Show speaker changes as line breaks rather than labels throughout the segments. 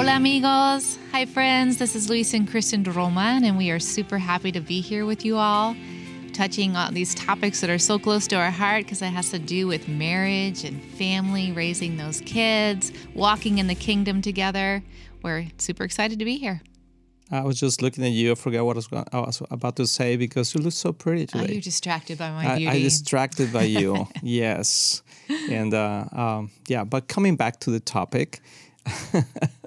Hola, amigos. Hi, friends. This is Luis and Kristen Roman, and we are super happy to be here with you all, touching on these topics that are so close to our heart because it has to do with marriage and family, raising those kids, walking in the kingdom together. We're super excited to be here.
I was just looking at you. I forgot what I was, going, I was about to say because you look so pretty
Oh,
today.
you're distracted by my
I,
beauty.
I distracted by you. yes, and uh, um, yeah. But coming back to the topic,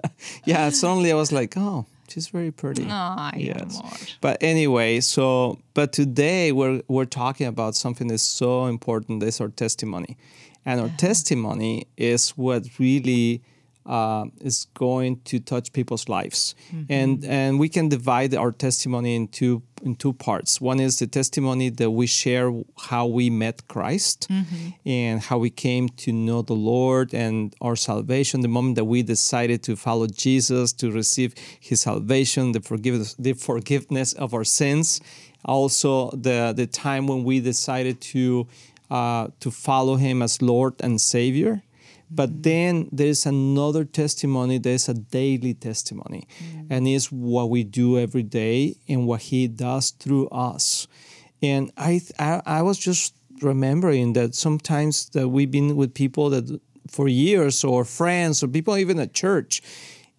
yeah. Suddenly I was like, oh, she's very pretty.
Ay,
yes. But anyway, so but today we're we're talking about something that's so important. That's our testimony, and our testimony is what really uh, is going to touch people's lives. And and we can divide our testimony into in two parts. One is the testimony that we share how we met Christ and how we came to know the Lord and our salvation. The moment that we decided to follow Jesus to receive His salvation, the forgiveness, the forgiveness of our sins. Also, the the time when we decided to uh, to follow Him as Lord and Savior. But then there's another testimony, there's a daily testimony, and it's what we do every day and what He does through us. And I, I, I was just remembering that sometimes that we've been with people that for years or friends or people even at church,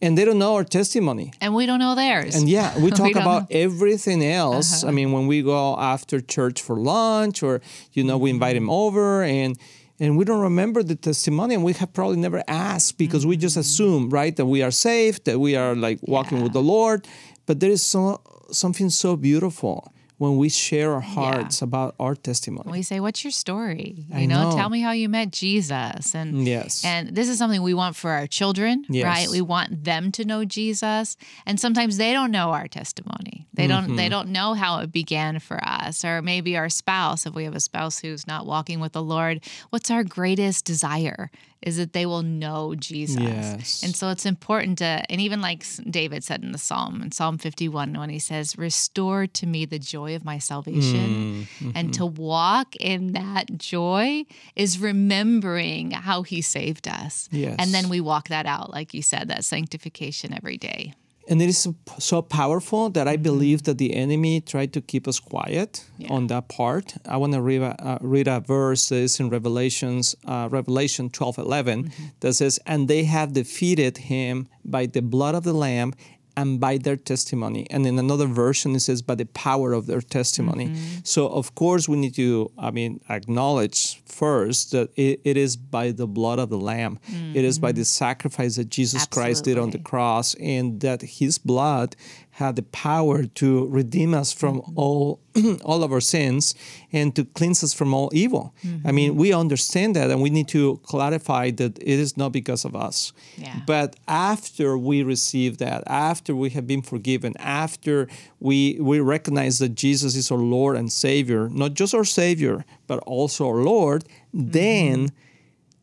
and they don't know our testimony.
and we don't know theirs.
And yeah, we talk
don't
about
know. Uh-huh.
everything else. I mean, when we go after church for lunch, or you know, we invite
Mm-hmm.
him over, and and we don't remember the testimony, and we have probably never asked because we
Mm-hmm.
just assume, right, that we are saved, that we are like walking with the Lord. But there is so something so beautiful when we share our hearts about our testimony.
we say, "What's your story? You know,
know.
tell me how you met Jesus." And
Yes.
and this is something we want for our children,
Yes.
right? We want them to know Jesus, and sometimes they don't know our testimony. They don't.
Mm-hmm.
They don't know how it began for us, or maybe our spouse. If we have a spouse who's not walking with the Lord, what's our greatest desire? Is that they will know Jesus.
Yes.
And so it's important to, and even like David said in the Psalm, in Psalm 51, when he says, Restore to me the joy of my salvation.
Mm,
And
mm-hmm.
to walk in that joy is remembering how he saved us.
Yes.
And then we walk that out, like you said, that sanctification every day.
And it is so, powerful that I believe that the enemy tried to keep us quiet on that part. I want to read a, uh, read a verse that is in Revelations, uh, Revelation 12 11, that says, And they have defeated him by the blood of the Lamb and by their testimony. And in another version, it says, by the power of their testimony. Mm-hmm. So, of course, we need to, I mean, acknowledge first that it, it is by the blood of the Lamb, it is by mm-hmm. the sacrifice that Jesus Christ did on the cross, and that his blood had the power to redeem us from mm-hmm. all all of our sins and to cleanse us from all evil. I mean, mm-hmm. we understand that and we need to clarify that it is not because of us.
Yeah.
But after we receive that, after we have been forgiven, after we we recognize that Jesus is our Lord and Savior, not just our Savior, but also our Lord, mm-hmm. then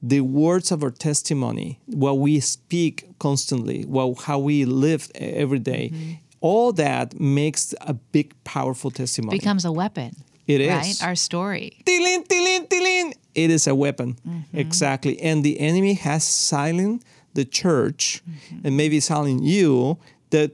the words of our testimony, what we speak constantly, well, how we live every day, all that makes a big, powerful testimony.
Becomes a weapon.
It
Right?
is.
Our story.
Tilin, tilin, tilin. It is a weapon.
Mm-hmm.
Exactly. And the enemy has silenced the church
Mm-hmm.
and maybe silenced you that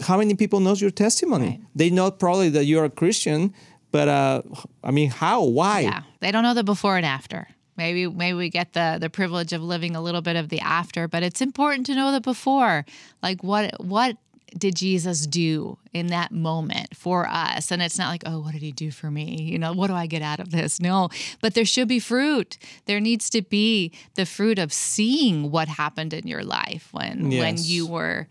how many people knows your testimony?
Right.
They know probably that you're a Christian, but uh, I mean, how? Why?
Yeah. They don't know the before and after. Maybe maybe we get the the privilege of living a little bit of the after, but it's important to know the before. Like what what did Jesus do in that moment for us? And it's not like, oh, what did he do for me? You know, what do I get out of this? No, but there should be fruit. There needs to be the fruit of seeing what happened in your life when when you were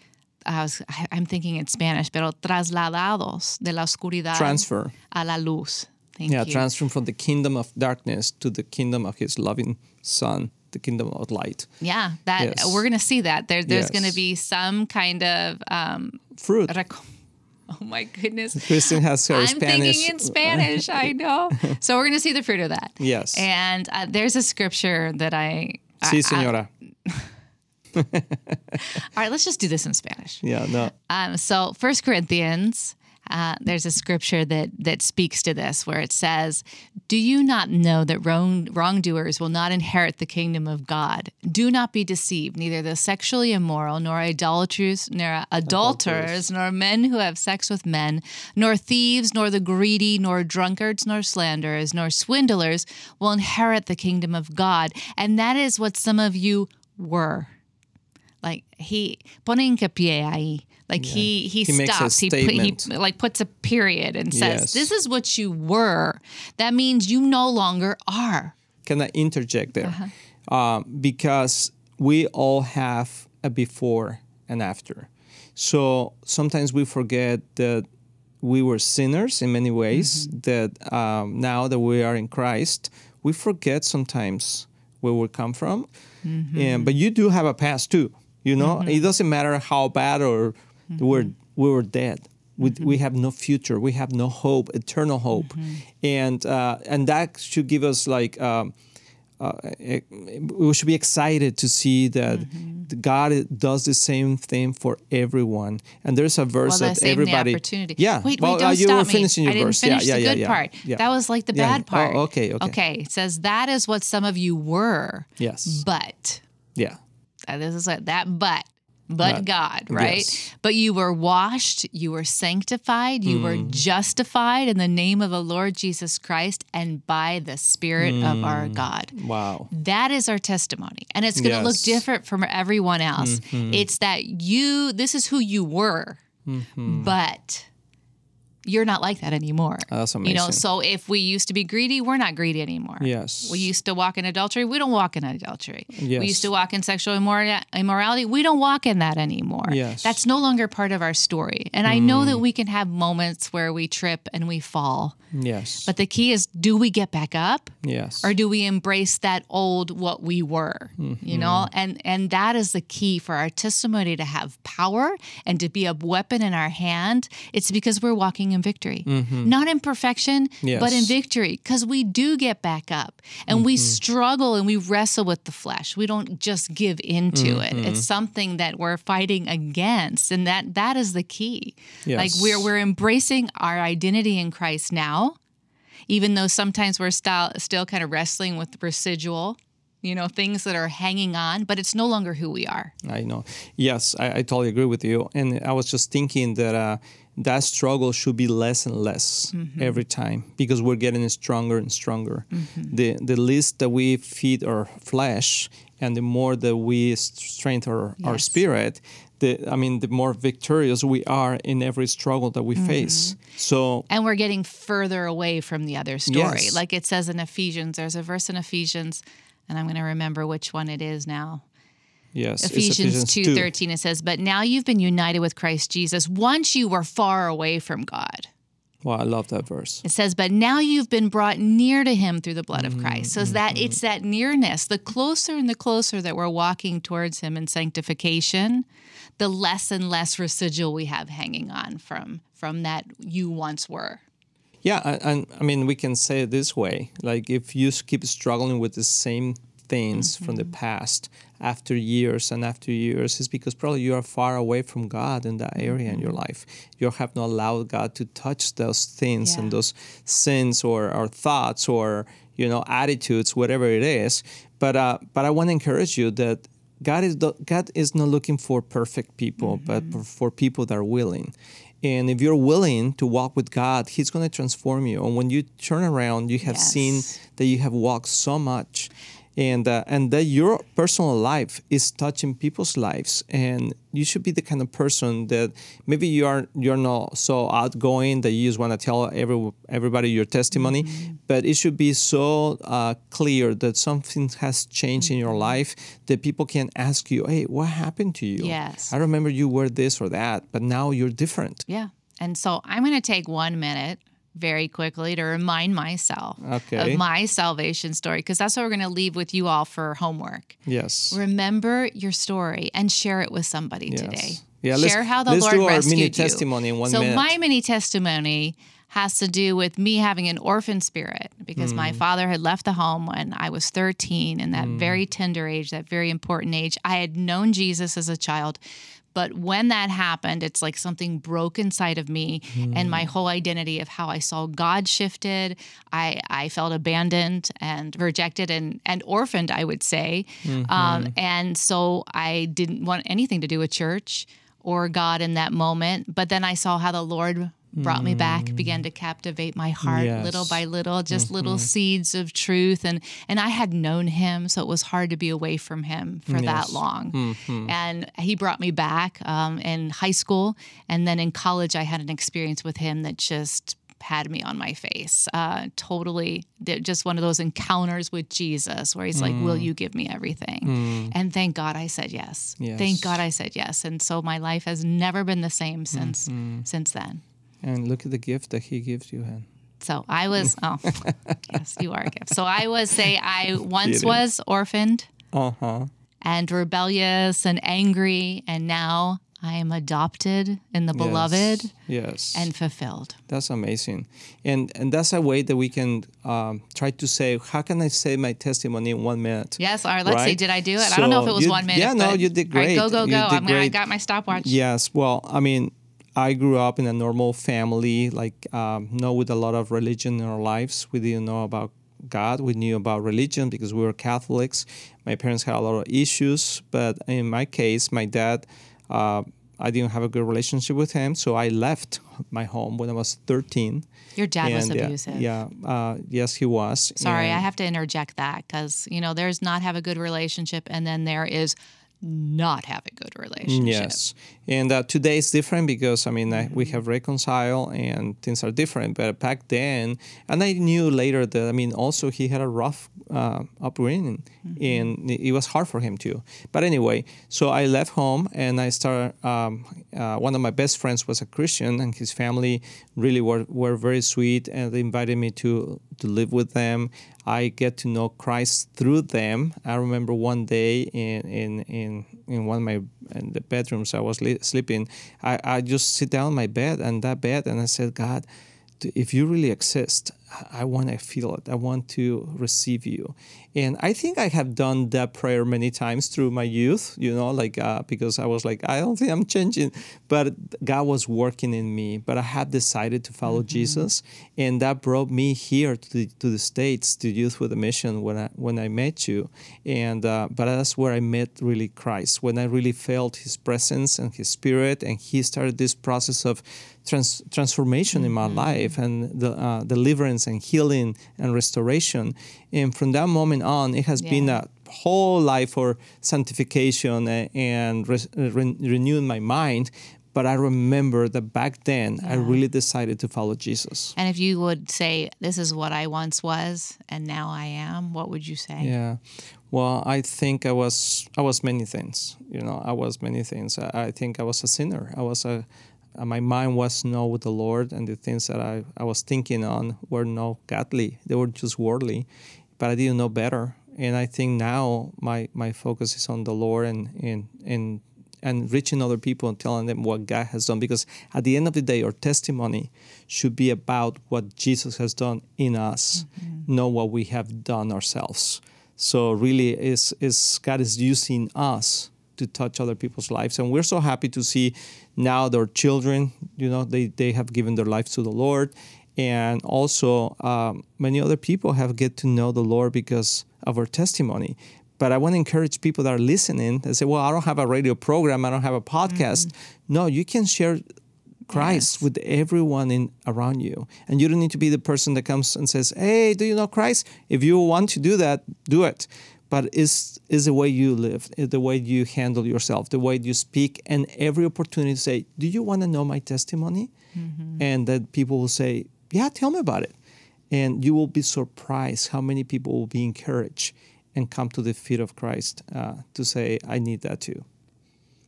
I was, I'm thinking in Spanish, pero trasladados de la oscuridad
Transfer.
a la luz. Thank
Yeah,
you.
from the kingdom of darkness to the kingdom of his loving son, the kingdom of light.
Yeah, that
Yes.
we're gonna see that. There, there's gonna be some kind of um,
Fruit.
rec- oh my goodness.
Kristen has her
I'm
Spanish.
thinking in Spanish. I know. So we're gonna see the fruit of that.
Yes.
And uh, there's a scripture that I. I-
Sí, señora.
all right, let's just do this in Spanish.
yeah, no.
Um, so First Corinthians Uh, there's a scripture that that speaks to this, where it says, "Do you not know that wrong, wrongdoers will not inherit the kingdom of God? Do not be deceived. Neither the sexually immoral, nor idolaters, nor adulterers, nor men who have sex with men, nor thieves, nor the greedy, nor drunkards, nor slanderers, nor swindlers will inherit the kingdom of God." And that is what some of you were. Like he pone hincapié ahí. Like he he,
He a
stops. He, put, he like puts a period and says,
Yes.
"This is what you were." That means you no longer are.
Can I interject there?
Uh-huh.
Um, because we all have a before and after. So sometimes we forget that we were sinners in many ways,
Mm-hmm.
that um, now that we are in Christ, we forget sometimes where we come from.
Mm-hmm.
And, but you do have a past too. You know, it doesn't matter how bad or
Mm-hmm.
we're, we were dead. We, we have no future. We have no hope, eternal hope,
Mm-hmm.
and uh, and that should give us like um, uh, we should be excited to see that
Mm-hmm.
God does the same thing for everyone. And there's a verse
Well,
that everybody.
the opportunity.
Yeah.
Wait,
well,
wait, don't
uh, you
stop
were
me.
finishing your
I didn't
verse.
finish
yeah,
the
yeah,
good
yeah,
part.
Yeah.
That was like the bad part.
Oh, okay, okay.
Okay. It says that is what some of you were.
Yes.
But
Yeah.
uh, this is what that but but God, right?
yes.
But you were washed, you were sanctified, you were
Mm.
justified in the name of the Lord Jesus Christ and by the Spirit of our
Mm.
God.
Wow.
That is our testimony. And it's going to look
Yes. Mm-hmm.
different from everyone else. It's that you, this is who you were,
Mm-hmm.
but you're not like that anymore.
That's
You know, so if we used to be greedy, we're not greedy anymore.
Yes.
We used to walk in adultery. We don't walk in adultery.
Yes.
We used to walk in sexual immora- immorality. We don't walk in that anymore.
Yes. Mm.
That's no longer part of our story. And I know that we can have moments where we trip and we fall.
Yes.
But the key is do we get back up?
yes.
or do we embrace that old what we were you know and and that is the key for our testimony to have power and to be a weapon in our hand it's because we're walking in victory. Mm-hmm. Not in perfection but in victory because we do get back up and we mm-hmm. struggle and we wrestle with the flesh. We don't just give into it. Mm-hmm. It's something that we're fighting against and that that is the key. Like we're we're embracing our identity in Christ now even though sometimes we're still still kind of wrestling with the residual, you know, things that are hanging on, but it's no longer who we are.
I know. Yes, I, I totally agree with you. And I was just thinking that uh, that struggle should be less and less
Mm-hmm.
every time because we're getting stronger and stronger. The the least that we feed our flesh and the more that we strengthen our, our spirit, the I mean, the more victorious we are in every struggle that we
Mm-hmm.
face. So
And we're getting further away from the other story.
Yes.
Like it says in Ephesians, there's a verse in Ephesians, and I'm going to remember which one it is now.
yes, it's
Ephesians
two.
2:13 it says, "But now you've been united with Christ Jesus. Once you were far away from God."
Wow, I love that verse.
It says, but now you've been brought near to him through the blood of Christ. So it's that it's that nearness. The closer and the closer that we're walking towards him in sanctification, the less and less residual we have hanging on from from that you once were.
Yeah, and, and I mean, we can say it this way: like if you keep struggling with the same things from the mm-hmm. past after years and after years, it's because probably you are far away from God in that area in your mm-hmm. life. You have not allowed God to touch those things and those sins or, or thoughts or you know attitudes, whatever it is. But uh, but I want to encourage you that God is God is not looking for perfect people, but mm-hmm. for- for people that are willing. And if you're willing to walk with God, He's going to transform you. And when you turn around, you have seen that you have walked so much, and uh, and that your personal life is touching people's lives. And you should be the kind of person that maybe you are you're not so outgoing that you just want to tell every everybody your testimony,
Mm-hmm.
but it should be so uh, clear that something has changed in your
Mm-hmm.
life that people can ask you, "Hey, what happened to you?"
Yes.
I remember you were this or that, but now you're different.
Yeah. And so I'm going to take one minute very quickly to remind myself
Okay.
of my salvation story because that's what we're going to leave with you all for homework.
Yes.
Remember your story and share it with somebody
Yes.
today.
Yeah,
share how the Lord rescued you.
testimony in one
so
minute.
my mini testimony has to do with me having an orphan spirit because my
Mm.
father had left the home when I was 13 in that
Mm.
very tender age, that very important age. I had known Jesus as a child, But when that happened, it's like something broke inside of me, and my whole identity of how I saw God shifted. I, I felt abandoned and rejected and, and orphaned, I would say. Um, and so I didn't want anything to do with church or God in that moment. But then I saw how the Lord brought me back, mm. began to captivate my heart little by little, just little mm-hmm. seeds of truth. And and I had known him, so it was hard to be away from him for that
Yes.
long. Mm-hmm. And he brought me back um, in high school, and then in college, I had an experience with him that just had me on my face. Uh, totally, just one of those encounters with Jesus, where he's like, "Will mm. you give me everything?" Mm. And thank God I said yes.
Yes.
Thank God I said yes. And so my life has never been the same since mm-hmm. since then.
And look at the gift that He gives you, Han.
So I was, oh, yes, you are a gift. So I was, say I once was orphaned
Uh huh.
and rebellious and angry, and now I am adopted in the beloved
Yes.
and fulfilled.
That's amazing, and and that's a way that we can um, try to say, how can I say my testimony in one minute?
Yes, all right, let's see. Did I do it? I don't know if it was
So
one minute.
yeah, no, you did
All right, go, go, go. Gonna, I got my stopwatch.
Yes. Well, I mean, I grew up in a normal family, like um, not with a lot of religion in our lives. We didn't know about God. We knew about religion because we were Catholics. My parents had a lot of issues, but in my case, my dad. Uh, I didn't have a good relationship with him, so I left my home when I was 13.
Your dad was
And, uh,
abusive.
yeah, uh, yes, he was.
Sorry, I have to interject that because, you know, there's not have a good relationship, and then there is not have a good relationship.
Yes, and uh, today is different because I mean I, we have reconciled and things are different. But back then, and I knew later that I mean also he had a rough uh, upbringing, and it was hard for him too. But anyway, so I left home and I started. Um, uh, one of my best friends was a Christian, and his family really were, were very sweet, and they invited me to to live with them. I get to know Christ through them. I remember one day in in in, in one of my in the bedrooms I was li- sleeping. I, I just sit down on my bed and that bed and I said, God, if you really exist, I- want to feel it. I want to receive you. And I think I have done that prayer many times through my youth, you know, like uh, because I was like, I don't think I'm changing, but God was working in me. But I have decided to follow Jesus, and that brought me here to the to the states to Youth with a Mission when I when I met you, and uh, but that's where I met really Christ when I really felt His presence and His Spirit, and He started this process of trans- transformation in my life and the uh, deliverance and healing and restoration. And from that moment on, it has been a whole life for sanctification and re- uh, re- renewing my mind. But I remember that back then, I really decided to follow Jesus.
And if you would say, This is what I once was and now I am, what would you say?
Yeah. Well, I think I was I was many things. You know, I was many things. I, I think I was a sinner. I was a uh, my mind was not with the Lord, and the things that I, I was thinking on were not godly. They were just worldly, but I didn't know better. And I think now my, my focus is on the Lord and and and and reaching other people and telling them what God has done. Because at the end of the day, our testimony should be about what Jesus has done in us, not what we have done ourselves. So really, is is God is using us to touch other people's lives, and we're so happy to see now their children. You know, they they have given their lives to the Lord, and also um, many other people have get to know the Lord because of our testimony. But I want to encourage people that are listening and say, "Well, I don't have a radio program, I don't have a podcast." No, you can share Christ
Yes.
with everyone in around you, and you don't need to be the person that comes and says, "Hey, do you know Christ?" If you want to do that, do it. But is is the way you live, the way you handle yourself, the way you speak, and every opportunity to say, "Do you want to know my testimony?" And that people will say, "Yeah, tell me about it," and you will be surprised how many people will be encouraged and come to the feet of Christ uh, to say, "I need that too."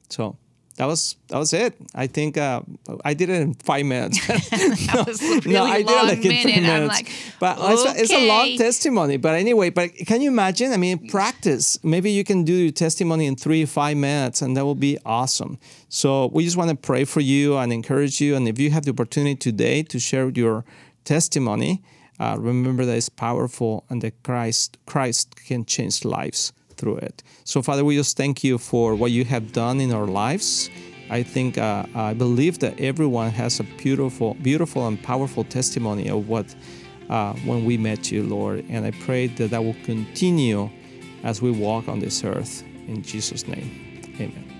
So that was that was it. I think uh, I did it in five minutes.
Was really
no, I did it like in three minutes.
like,
but it's, a, it's a long testimony. But anyway, but can you imagine? I mean, practice. Maybe you can do your testimony in three, five minutes, and that will be awesome. So we just want to pray for you and encourage you. And if you have the opportunity today to share your testimony, uh, remember that it's powerful and that Christ Christ can change lives through it. So, Father, we just thank you for what you have done in our lives. I think uh, I believe that everyone has a beautiful, beautiful and powerful testimony of what uh, when we met you, Lord. And I pray that that will continue as we walk on this earth. In Jesus' name, Amen.